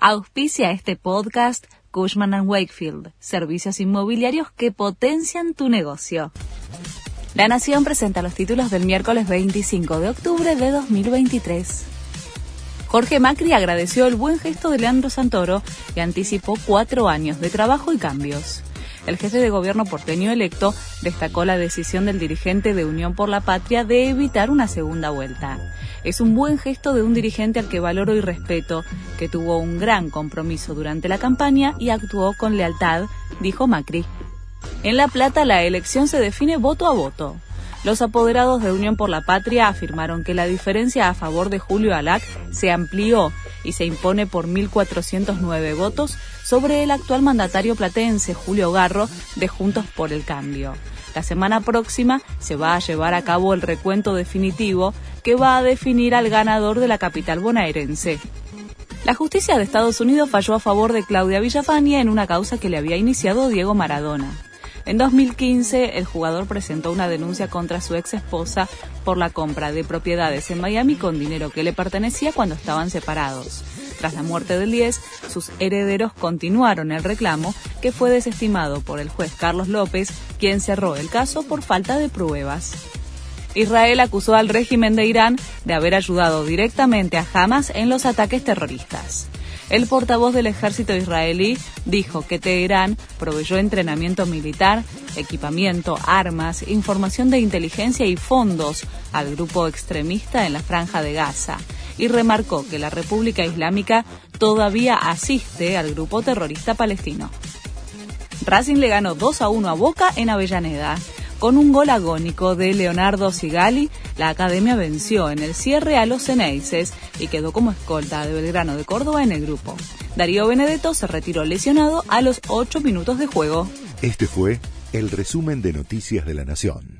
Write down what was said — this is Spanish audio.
Auspicia este podcast Cushman ⁇ Wakefield, servicios inmobiliarios que potencian tu negocio. La Nación presenta los títulos del miércoles 25 de octubre de 2023. Jorge Macri agradeció el buen gesto de Leandro Santoro y anticipó cuatro años de trabajo y cambios. El jefe de gobierno porteño electo destacó la decisión del dirigente de Unión por la Patria de evitar una segunda vuelta. Es un buen gesto de un dirigente al que valoro y respeto, que tuvo un gran compromiso durante la campaña y actuó con lealtad, dijo Macri. En La Plata la elección se define voto a voto. Los apoderados de Unión por la Patria afirmaron que la diferencia a favor de Julio Alac se amplió y se impone por 1.409 votos sobre el actual mandatario platense Julio Garro de Juntos por el Cambio. La semana próxima se va a llevar a cabo el recuento definitivo que va a definir al ganador de la capital bonaerense. La justicia de Estados Unidos falló a favor de Claudia Villafaña en una causa que le había iniciado Diego Maradona. En 2015, el jugador presentó una denuncia contra su ex esposa por la compra de propiedades en Miami con dinero que le pertenecía cuando estaban separados. Tras la muerte del 10, sus herederos continuaron el reclamo, que fue desestimado por el juez Carlos López, quien cerró el caso por falta de pruebas. Israel acusó al régimen de Irán de haber ayudado directamente a Hamas en los ataques terroristas. El portavoz del ejército israelí dijo que Teherán proveyó entrenamiento militar, equipamiento, armas, información de inteligencia y fondos al grupo extremista en la franja de Gaza y remarcó que la República Islámica todavía asiste al grupo terrorista palestino. Racing le ganó 2 a 1 a Boca en Avellaneda. Con un gol agónico de Leonardo Sigali, la academia venció en el cierre a los Ceneices y quedó como escolta de Belgrano de Córdoba en el grupo. Darío Benedetto se retiró lesionado a los 8 minutos de juego. Este fue el resumen de Noticias de la Nación.